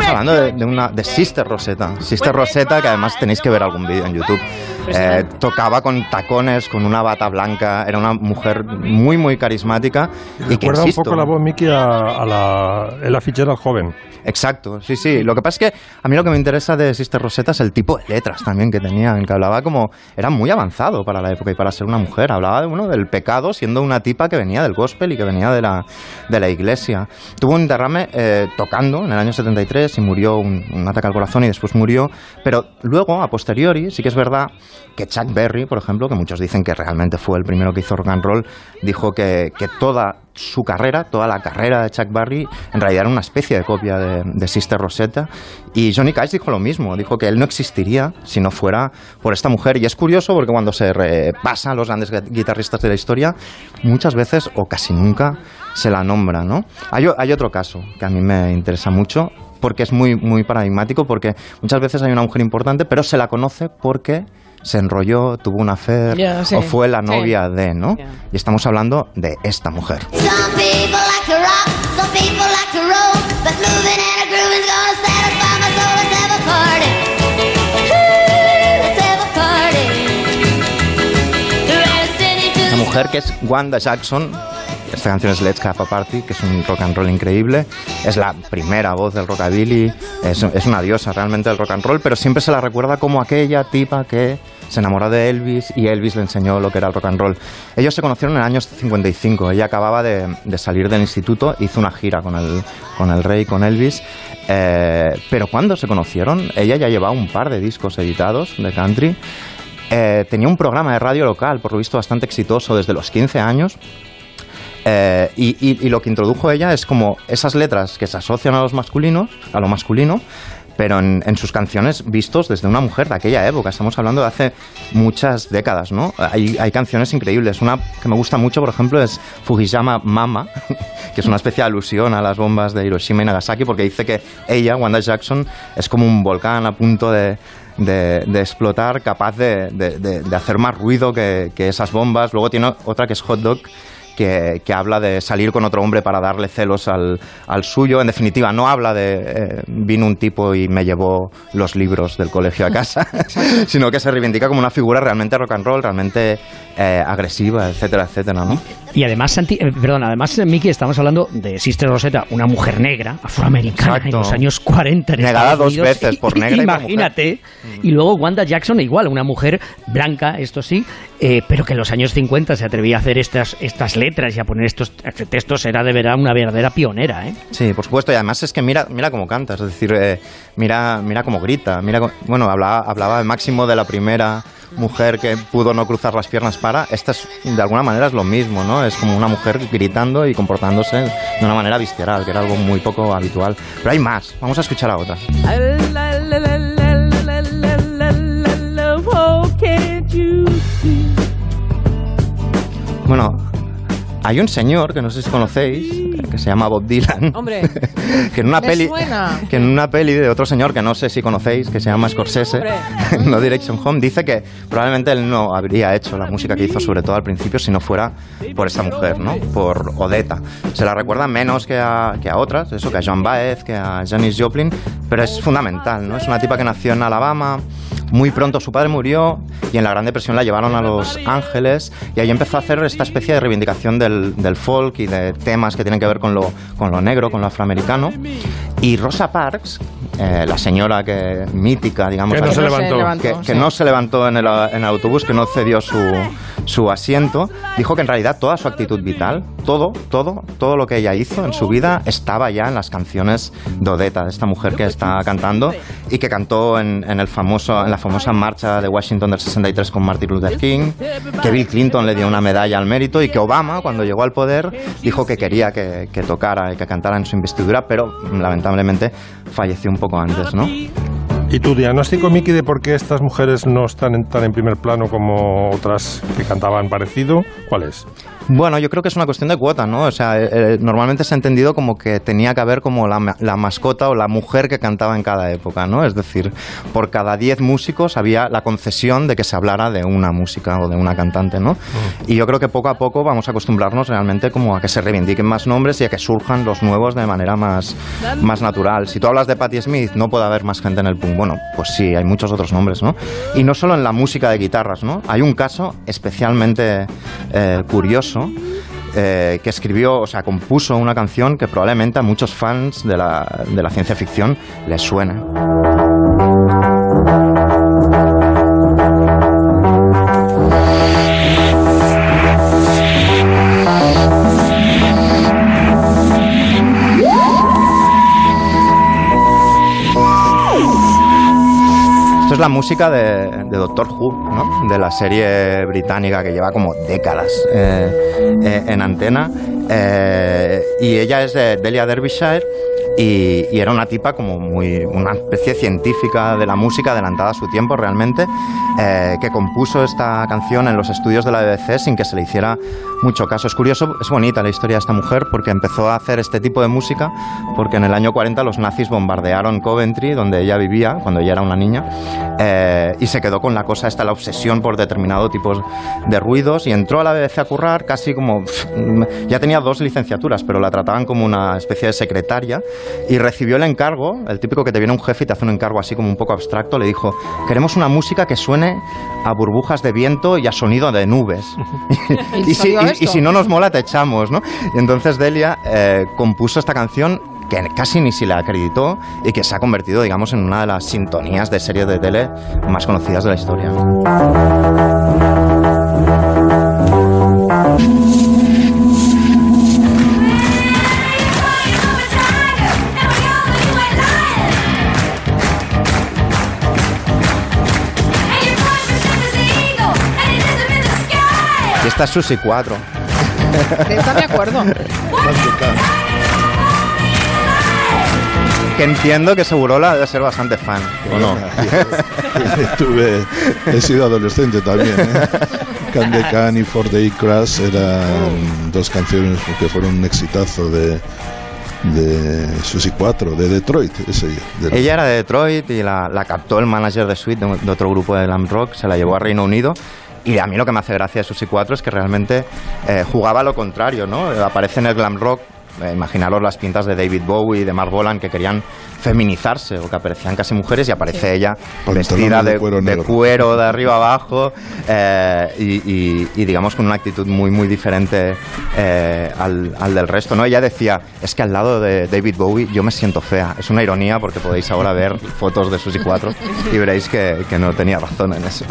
Estamos hablando de, de una de Sister Rosetta. Sister Rosetta, que además tenéis que ver algún vídeo en YouTube. Eh, tocaba con tacones, con una bata blanca. Era una mujer muy, muy carismática. Y que Recuerda un insisto, poco la voz, Mickey, a, a la Ella Fitzgerald joven. Exacto, sí, sí. Lo que pasa es que a mí lo que me interesa de Sister Rosetta es el tipo de letras también que tenían, que hablaba como... Era muy avanzado para la época y para ser una mujer. Hablaba de, bueno, del pecado siendo una tipa que venía del gospel y que venía de la, de la iglesia. Tuvo un derrame eh, tocando en el año 73 y murió un, un ataque al corazón y después murió. Pero luego, a posteriori, sí que es verdad que Chuck Berry, por ejemplo, que muchos dicen que realmente fue el primero que hizo rock and roll, dijo que, que toda su carrera, toda la carrera de Chuck Berry, en realidad era una especie de copia de, de Sister Rosetta. Y Johnny Cash dijo lo mismo, dijo que él no existiría si no fuera por esta mujer. Y es curioso porque cuando se repasa a los grandes gu- guitarristas de la historia, muchas veces o casi nunca se la nombra, ¿no? Hay, hay otro caso que a mí me interesa mucho porque es muy, muy paradigmático, porque muchas veces hay una mujer importante, pero se la conoce porque se enrolló, tuvo una sí. o fue la Sí. novia de, ¿no? Y estamos hablando de esta mujer. Some people like to rock, some people like to roll, but moving in a groove is gonna satisfy my soul. Let's have a party. Ooh, let's have a party. The red city to Una mujer que es Wanda Jackson. Esta canción es Let's Have a Party, que es un rock and roll increíble. Es la primera voz del rockabilly. Es, es una diosa realmente del rock and roll, pero siempre se la recuerda como aquella tipa que se enamoró de Elvis y Elvis le enseñó lo que era el rock and roll. Ellos se conocieron en el año 55. Ella acababa de, de salir del instituto, hizo una gira con el, con el rey, con Elvis. Eh, pero cuando se conocieron, ella ya llevaba un par de discos editados de country. Eh, tenía un programa de radio local, por lo visto bastante exitoso desde los 15 años. Eh, y, lo que introdujo ella es como esas letras que se asocian a los masculinos, a lo masculino, pero en, sus canciones vistos desde una mujer de aquella época. Estamos hablando de hace muchas décadas, ¿no? Hay, hay canciones increíbles. Una que me gusta mucho, por ejemplo, es Fujiyama Mama, (laughs) que es una especie de alusión a las bombas de Hiroshima y Nagasaki, porque dice que ella, Wanda Jackson, es como un volcán a punto de, de- explotar, capaz de, de- de- de hacer más ruido que, que esas bombas. Luego tiene otra que es Hot Dog, que, que habla de salir con otro hombre para darle celos al, al suyo. En definitiva, no habla de eh, vino un tipo y me llevó los libros del colegio a casa, (laughs) (laughs) sino que se reivindica como una figura realmente rock and roll, realmente eh, agresiva, etcétera, etcétera, ¿no? Y además, Santi, eh, perdón, además, Miki, estamos hablando de Sister Rosetta, una mujer negra, afroamericana, Exacto. en los años 40 en Negada Estados dos Unidos. veces por (laughs) negra y por Imagínate. Y luego Wanda Jackson, igual, una mujer blanca, esto sí, pero que en los años 50 se atrevía a hacer estas, estas letras y a poner estos textos, era de verdad una verdadera pionera, ¿eh? Sí, por supuesto, y además es que mira, mira cómo canta, es decir, eh, mira, mira cómo grita, mira, cómo- bueno, hablaba, hablaba al máximo de la primera mujer que pudo no cruzar las piernas para, esta es, de alguna manera es lo mismo, ¿no? Es como una mujer gritando y comportándose de una manera visceral, que era algo muy poco habitual. Pero hay más, vamos a escuchar a otra. Bueno, hay un señor que no sé si conocéis, que se llama Bob Dylan. Hombre, (laughs) que en una peli suena. que en una peli de otro señor que no sé si conocéis que se llama Scorsese (laughs) No Direction Home dice que probablemente él no habría hecho la música que hizo sobre todo al principio si no fuera por esta mujer no por Odetta se la recuerda menos que a, que a otras eso que a Joan Baez que a Janis Joplin pero es fundamental no es una tipa que nació en Alabama muy pronto su padre murió y en la Gran Depresión la llevaron a Los Ángeles y ahí empezó a hacer esta especie de reivindicación del, del folk y de temas que tienen que ver con lo, con lo negro, con lo afroamericano. Y Rosa Parks, eh, la señora que mítica, digamos, Que no se levantó. levantó, que, que sí. no se levantó en el, en el autobús, que no cedió su, su asiento, dijo que en realidad toda su actitud vital, todo, todo, todo lo que ella hizo en su vida estaba ya en las canciones de Odetta, de esta mujer que está cantando y que cantó en, en el famoso, en la famosa marcha de Washington del 63 con Martin Luther King, que Bill Clinton le dio una medalla al mérito y que Obama, cuando llegó al poder, dijo que quería que, que tocara y que cantara en su investidura, pero lamentablemente falleció un poco antes, ¿no? ¿Y tu diagnóstico, Miki, de por qué estas mujeres no están en- tan en primer plano como otras que cantaban parecido? ¿Cuál es? Bueno, yo creo que es una cuestión de cuota, ¿no? O sea, eh, eh, normalmente se ha entendido como que tenía que haber como la, la mascota o la mujer que cantaba en cada época, ¿no? Es decir, por cada 10 músicos había la concesión de que se hablara de una música o de una cantante, ¿no? Y yo creo que poco a poco vamos a acostumbrarnos realmente como a que se reivindiquen más nombres y a que surjan los nuevos de manera más, más natural. Si tú hablas de Patti Smith, no puede haber más gente en el punk. Bueno, pues sí, hay muchos otros nombres, ¿no? Y no solo en la música de guitarras, ¿no? Hay un caso especialmente eh, curioso eh, que escribió, o sea, compuso una canción que probablemente a muchos fans de la, de la ciencia ficción les suene. Es la música de, Doctor Who, de la serie británica que lleva como décadas eh, eh, en antena. Eh, y ella es de Delia Derbyshire y, era una tipa como muy una especie científica de la música adelantada a su tiempo realmente que compuso esta canción en los estudios de la BBC sin que se le hiciera mucho caso es curioso es bonita la historia de esta mujer porque empezó a hacer este tipo de música porque en el año 40 los nazis bombardearon Coventry donde ella vivía cuando ella era una niña eh, y se quedó con la cosa esta la obsesión por determinado tipo de ruidos y entró a la BBC a currar casi como pff, ya tenía dos licenciaturas pero la trataban como una especie de secretaria y recibió el encargo, el típico que te viene un jefe y te hace un encargo así como un poco abstracto, le dijo, queremos una música que suene a burbujas de viento y a sonido de nubes. (laughs) ¿Y si, y- y si no nos mola, te echamos, ¿no? Y entonces Delia eh, compuso esta canción que casi ni se le acreditó y que se ha convertido, digamos, en una de las sintonías de series de tele más conocidas de la historia. Y esta es Susi 4. De esta me acuerdo. (laughs) Que entiendo que Segurola debe ser bastante fan, ¿o no? (laughs) Tuve, he sido adolescente también. ¿eh? (laughs) Can de Can y For Day Crash eran dos canciones que fueron un exitazo de, de Susi 4, de Detroit. Ese, de- Ella era de Detroit y la, la captó el manager de Sweet, de, de otro grupo de glam rock, se la llevó a Reino Unido. Y a mí lo que me hace gracia de Susi 4 es que realmente eh, jugaba lo contrario, ¿no? Aparece en el glam rock, imaginaros las pintas de David Bowie y de Mark Bolan que querían feminizarse o que aparecían casi mujeres y aparece ella vestida de de, cuero de negro. cuero de arriba abajo eh, y, y- y digamos con una actitud muy muy diferente eh, al, al del resto no ella decía es que al lado de David Bowie yo me siento fea es una ironía porque podéis ahora ver fotos de Susi 4 y veréis que, que no tenía razón en eso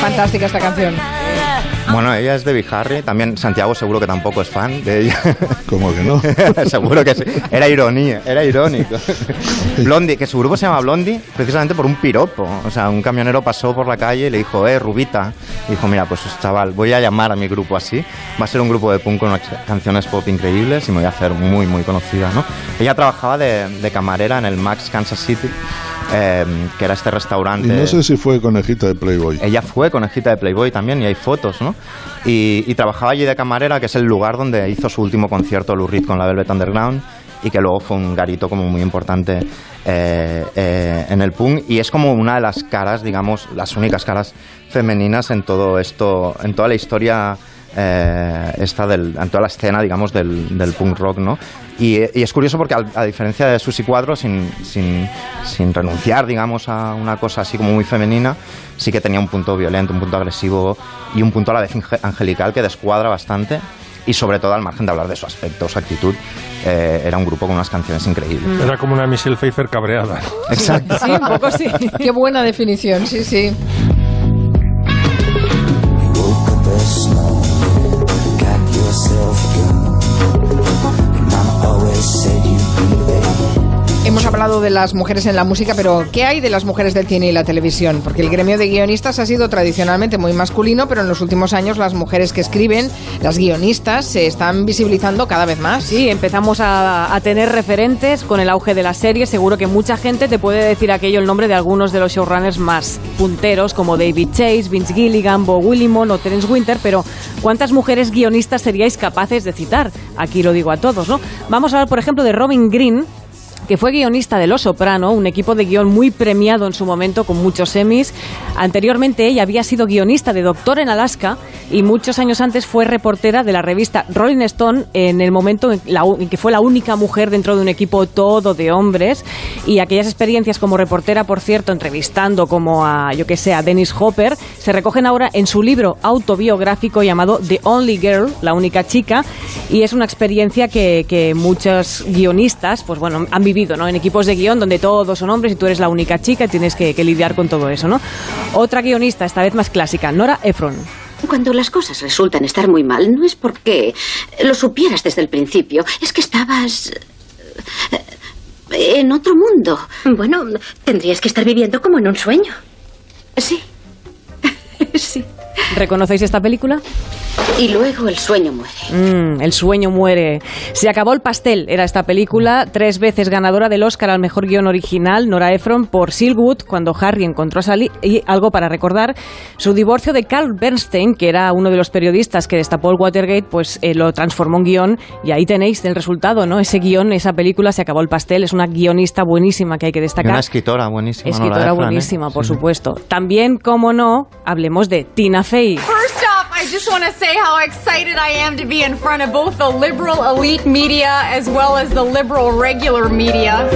Fantástica esta canción. Bueno ella es de Harry también Santiago seguro que tampoco es fan de ella. (laughs) ¿Cómo que no? (laughs) seguro que sí. Era ironía era irónico. (laughs) Blondie que su grupo se llama Blondie precisamente por un piropo. O sea un camionero pasó por la calle y le dijo eh Rubita y dijo mira pues chaval voy a llamar a mi grupo así. Va a ser un grupo de punk con canciones pop increíbles y me voy a hacer muy muy conocida ¿no? ella trabajaba de, de camarera en el Max Kansas City eh, que era este Y restaurante no sé si fue conejita de Playboy. ella fue conejita de Playboy también y hay fotos, ¿no? Y, y trabajaba allí de camarera, que es el lugar donde hizo su último concierto Lou Reed con la Velvet Underground y que luego fue un garito como muy importante eh, eh, en el punk y es como una de las caras, digamos, las únicas caras femeninas en todo esto, en toda la historia eh, esta del, en toda la escena, digamos, del, del punk rock, ¿no? Y, y es curioso porque al- a, diferencia de Susi Cuadro, sin, sin, sin renunciar, digamos, a una cosa así como muy femenina, sí que tenía un punto violento, un punto agresivo y un punto a la vez angelical que descuadra bastante. Y sobre todo, al margen de hablar de su aspecto, su actitud, eh, era un grupo con unas canciones increíbles. Era como una Michelle Pfeiffer cabreada. Exacto. Sí, un poco sí. (laughs) Qué buena definición, sí, sí. Hablado de las mujeres en la música, pero ¿qué hay de las mujeres del cine y la televisión? Porque el gremio de guionistas ha sido tradicionalmente muy masculino, pero en los últimos años las mujeres que escriben, las guionistas, se están visibilizando cada vez más. Sí, empezamos a, tener referentes con el auge de las series. Seguro que mucha gente te puede decir aquello el nombre de algunos de los showrunners más punteros, como David Chase, Vince Gilligan, Bo Willimon o Terence Winter, pero ¿cuántas mujeres guionistas seríais capaces de citar? Aquí lo digo a todos, ¿no? Vamos a hablar, por ejemplo, de Robin Green, que fue guionista de Los Soprano, un equipo de guion muy premiado en su momento con muchos Emmys. Anteriormente ella había sido guionista de Doctor en Alaska y muchos años antes fue reportera de la revista Rolling Stone en el momento en, la en que fue la única mujer dentro de un equipo todo de hombres y aquellas experiencias como reportera, por cierto, entrevistando como a, yo que sé, a Dennis Hopper, se recogen ahora en su libro autobiográfico llamado The Only Girl, la única chica, y es una experiencia que, que muchos guionistas, pues bueno, han vivido vivido, ¿no? En equipos de guion donde todos son hombres y tú eres la única chica y tienes que, que lidiar con todo eso, ¿no? Otra guionista, esta vez más clásica, Nora Ephron. Cuando las cosas resultan estar muy mal, no es porque lo supieras desde el principio, es que estabas eh, en otro mundo. Bueno, tendrías que estar viviendo como en un sueño. Sí. (laughs) sí. ¿Reconocéis esta película? Y luego el sueño muere. Mm, el sueño muere. Se acabó el pastel, era esta película, tres veces ganadora del Oscar al mejor guion original, Nora Ephron, por Silwood, cuando Harry encontró a Sally, y algo para recordar, su divorcio de Carl Bernstein, que era uno de los periodistas que destapó el Watergate, pues eh, lo transformó en guion, y ahí tenéis el resultado, ¿no? Ese guion, esa película, Se acabó el pastel, es una guionista buenísima que hay que Y destacar. una escritora buenísima. Nora Escritora ¿eh? buenísima, por supuesto. También, como no, hablemos de Tina Fey. Just want to say how excited I am to be in front of both the liberal elite media as well as the liberal regular media.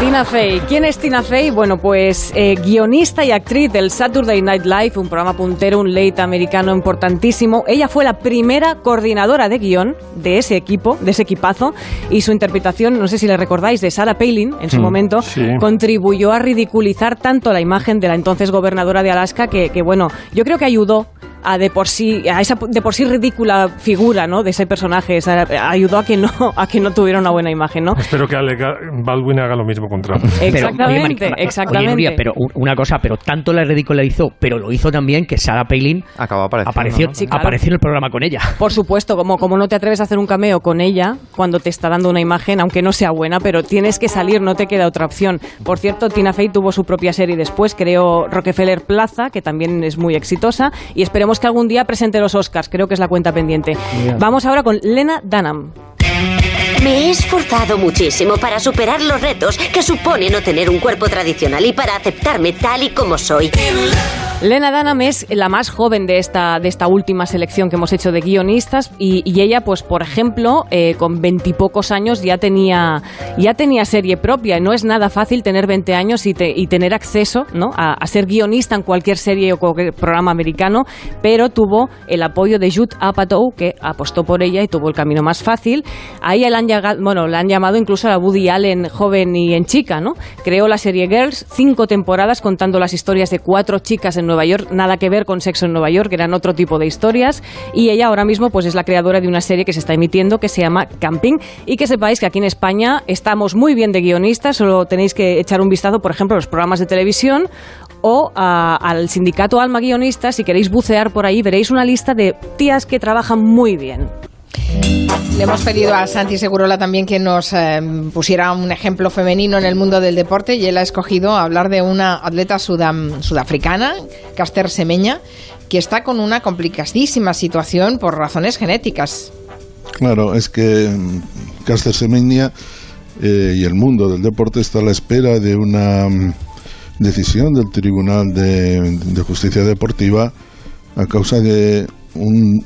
Tina Fey. ¿Quién es Tina Fey? Bueno, pues eh, guionista y actriz del Saturday Night Live, un programa puntero, un late americano importantísimo. Ella fue la primera coordinadora de guion de ese equipo, de ese equipazo, y su interpretación, no sé si le recordáis, de Sarah Palin en su Mm, momento, sí. contribuyó a ridiculizar tanto la imagen de la entonces gobernadora de Alaska que, que, bueno, yo creo que ayudó a de por sí a esa de por sí ridícula figura no de ese personaje esa- ayudó a que no (laughs) a que no tuviera una buena imagen no Espero que Alec Baldwin haga lo mismo con Trump. (laughs) Exactamente, Oye, exactamente. Nuria, pero una cosa, pero tanto la ridiculizó, pero lo hizo también que Sarah Palin apareció, Sí, claro. apareció en el programa con ella. Por supuesto, como, como no te atreves a hacer un cameo con ella cuando te está dando una imagen, aunque no sea buena, pero tienes que salir, no te queda otra opción. Por cierto, Tina Fey tuvo su propia serie después, creó Rockefeller Plaza, que también es muy exitosa, y esperemos que algún día presente los Oscars, creo que es la cuenta pendiente. Vamos ahora con Lena Dunham. Me he esforzado muchísimo para superar los retos que supone no tener un cuerpo tradicional y para aceptarme tal y como soy. Lena Dunham es la más joven de esta, de esta última selección que hemos hecho de guionistas y, ella, pues por ejemplo, eh, con veintipocos años ya tenía, ya tenía serie propia. No es nada fácil tener 20 años y, te- y tener acceso ¿no? a, ser guionista en cualquier serie o programa americano, pero tuvo el apoyo de Jude Apatow, que apostó por ella y tuvo el camino más fácil. A ella han, bueno, le han llamado incluso a la Woody Allen joven y en chica, ¿no? Creó la serie Girls, cinco temporadas contando las historias de cuatro chicas en Nueva York, nada que ver con Sexo en Nueva York, eran otro tipo de historias. Y ella ahora mismo pues es la creadora de una serie que se está emitiendo que se llama Camping. Y que sepáis que aquí en España estamos muy bien de guionistas, solo tenéis que echar un vistazo, por ejemplo, a los programas de televisión o al sindicato Alma Guionistas. Si queréis bucear por ahí, veréis una lista de tías que trabajan muy bien. Le hemos pedido a Santi Segurola también que nos eh, pusiera un ejemplo femenino en el mundo del deporte y él ha escogido hablar de una atleta sudam- sudafricana, Caster Semeña, que está con una complicadísima situación por razones genéticas. Claro, es que mm, Caster Semenya eh, y el mundo del deporte está a la espera de una mm, decisión del Tribunal de Justicia Deportiva a causa de un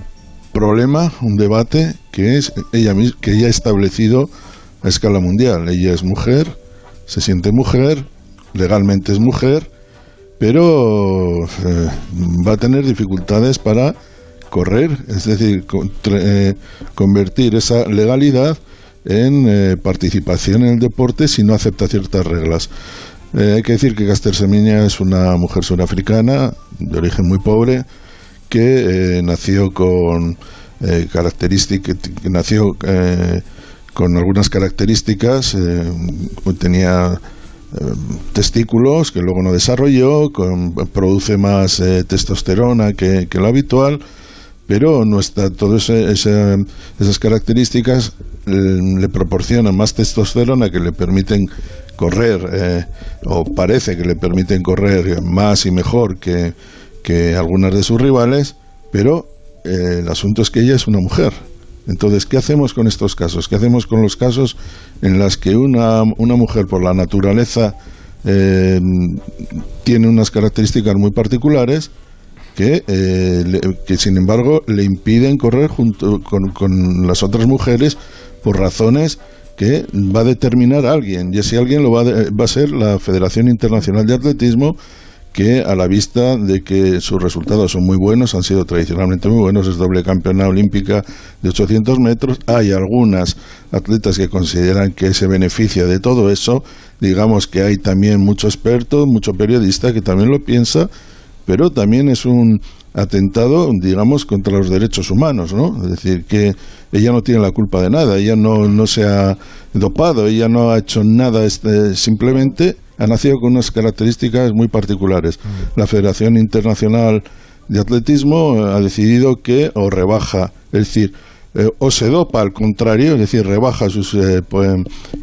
problema, un debate que es ella que ella ha establecido a escala mundial. Ella es mujer, se siente mujer, legalmente es mujer, pero eh, va a tener dificultades para correr, es decir, eh, convertir esa legalidad en eh, participación en el deporte si no acepta ciertas reglas. Hay que decir que Caster Semenya es una mujer surafricana de origen muy pobre que eh, nació con eh, características, nació eh, con algunas características, eh, tenía eh, testículos que luego no desarrolló, con- produce más testosterona que, que lo habitual, pero ese- ese- esas características le proporcionan más testosterona que le permiten correr o parece que le permiten correr más y mejor que, que algunas de sus rivales pero eh, el asunto es que ella es una mujer. Entonces qué hacemos con estos casos qué hacemos con los casos en las que una, una mujer por la naturaleza eh, tiene unas características muy particulares que, eh, le- que sin embargo le impiden correr junto con, con las otras mujeres por razones que va a determinar alguien y ese alguien lo va, a va a ser la Federación Internacional de Atletismo que a la vista de que sus resultados son muy buenos, han sido tradicionalmente muy buenos, es doble campeona olímpica de 800 metros, hay algunas atletas que consideran que se beneficia de todo eso, digamos que hay también mucho experto, mucho periodista que también lo piensa, pero también es un atentado, digamos, contra los derechos humanos, ¿no? Es decir, que ella no tiene la culpa de nada, ella no, no se ha dopado, ella no ha hecho nada, este, simplemente ha nacido con unas características muy particulares. La Federación Internacional de Atletismo eh, ha decidido que o rebaja, es decir, eh, o se dopa al contrario, es decir, rebaja sus, eh, pues,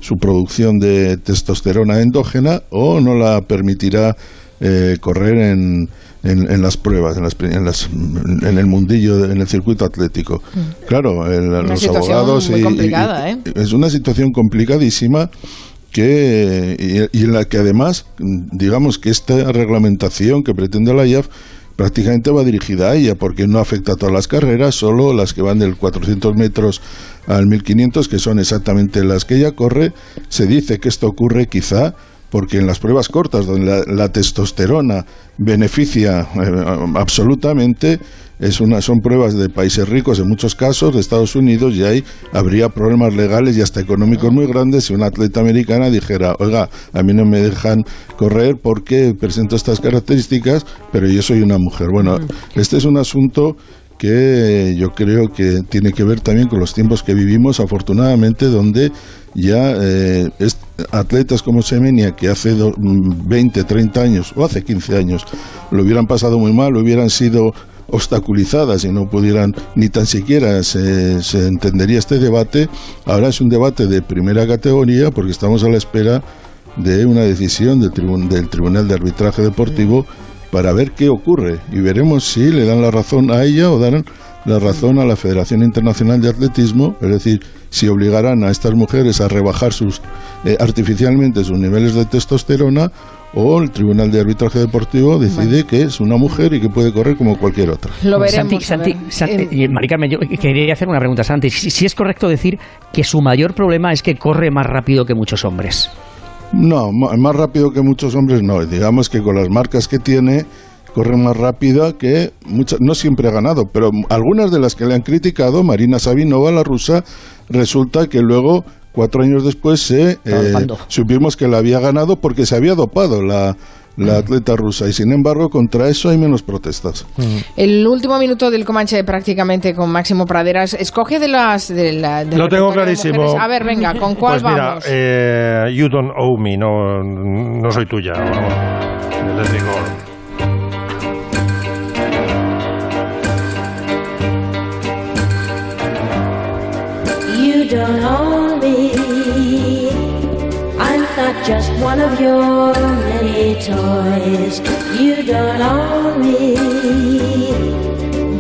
su producción de testosterona endógena o no la permitirá eh, correr en, en, en las pruebas, en, las, en, las- en el mundillo, en el circuito atlético. Claro, el- Una los abogados muy y- ¿eh? es una situación complicadísima que y, y en la que además digamos que esta reglamentación que pretende la IAF prácticamente va dirigida a ella porque no afecta a todas las carreras, solo las que van del 400 metros al 1500 que son exactamente las que ella corre. Se dice que esto ocurre quizá porque en las pruebas cortas donde la, la testosterona beneficia eh, absolutamente es una son pruebas de países ricos en muchos casos de Estados Unidos y ahí habría problemas legales y hasta económicos muy grandes si una atleta americana dijera oiga a mí no me dejan correr porque presento estas características pero yo soy una mujer bueno este es un asunto que yo creo que tiene que ver también con los tiempos que vivimos, afortunadamente, donde ya eh, atletas como Semenia, que hace do- mm, 20, 30 años o hace 15 años lo hubieran pasado muy mal, hubieran sido obstaculizadas y no pudieran ni tan siquiera se, se entendería este debate, ahora es un debate de primera categoría porque estamos a la espera de una decisión del, tribun- del Tribunal de Arbitraje Deportivo para ver qué ocurre y veremos si le dan la razón a ella o dan la razón a la Federación Internacional de Atletismo, es decir, si obligarán a estas mujeres a rebajar sus eh, artificialmente sus niveles de testosterona o el Tribunal de Arbitraje Deportivo decide que es una mujer y que puede correr como cualquier otra. Lo veremos. Santi, Santi, ver. Santi, y Mari Carmen, yo quería hacer una pregunta, Santi. Si, si es correcto decir que su mayor problema es que corre más rápido que muchos hombres. No, más rápido que muchos hombres no. Digamos que con las marcas que tiene corre más rápida que muchas. No siempre ha ganado, pero algunas de las que le han criticado, Marina Sabinova, la rusa, resulta que luego cuatro años después se eh, supimos que la había ganado porque se había dopado la, la atleta rusa y sin embargo contra eso hay menos protestas. El último minuto del Comanche prácticamente con Máximo Praderas. Escoge de las... De la, del Lo tengo de clarísimo. mujeres. A ver, venga, ¿con cuál pues mira, vamos? eh, You Don't Owe Me, no, no soy tuya. Vamos. De. You don't own just one of your many toys. You don't own me.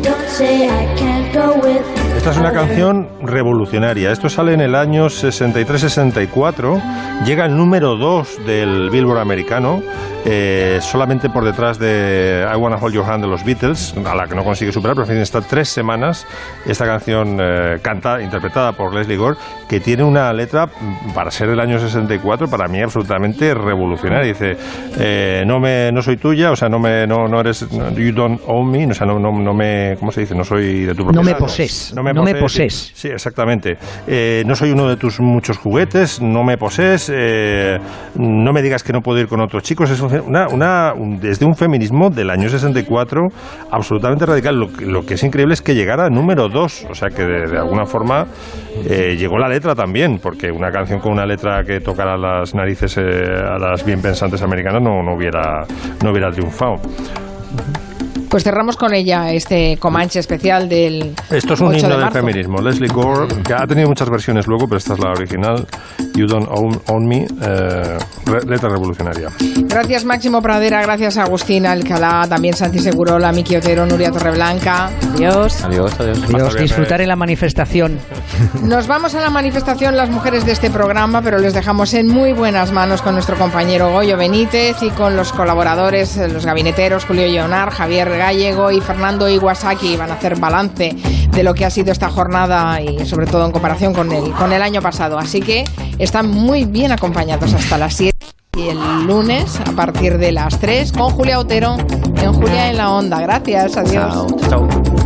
Don't say I can't go with. Esta es una canción revolucionaria. Esto sale en el año 63-64. Llega al número 2 del Billboard americano, eh, solamente por detrás de I Wanna Hold Your Hand de los Beatles, a la que no consigue superar, pero en fin, está tres semanas. Esta canción eh, canta, interpretada por Leslie Gore, que tiene una letra, mm, para ser del año 64, para mí absolutamente revolucionaria. Dice, eh, no, me, no soy tuya, o sea, no, me, no, no eres, no- you don't own me, o sea, no, no, no me, ¿cómo se dice? No soy de tu No propiedad. me posés. No me No me posés. Sí, exactamente. Eh, no soy uno de tus muchos juguetes, no me posés, eh, no me digas que no puedo ir con otros chicos. Es una, una, un- desde un feminismo del año 64 absolutamente radical. Lo, que- lo que es increíble es que llegara número 2, o sea que de, de alguna forma eh, llegó la letra también, porque una canción con una letra que tocara las narices a las bien pensantes americanas no, no, hubiera, no hubiera triunfado. Pues cerramos con ella este Comanche especial del Esto es un 8 himno de del feminismo. Leslie Gore, que ha tenido muchas versiones luego, pero esta es la original. You Don't Own, Own Me, eh, letra revolucionaria. Gracias Máximo Pradera, gracias Agustín Alcalá, también Santi Segurola, Miki Otero, Nuria Torreblanca. Adiós. Adiós, adiós. Dios, disfrutar en la manifestación. (laughs) Nos vamos a la manifestación las mujeres de este programa, pero les dejamos en muy buenas manos con nuestro compañero Goyo Benítez y con los colaboradores, eh, los gabineteros Julio Leonar, Javier Gallego y Fernando Iwasaki. Van a hacer balance de lo que ha sido esta jornada y sobre todo en comparación con el, con el año pasado. Así que están muy bien acompañados hasta las 7. y el lunes a partir de las 3 con Julia Otero en Julia en la Onda. Gracias, adiós. Chao. Chao.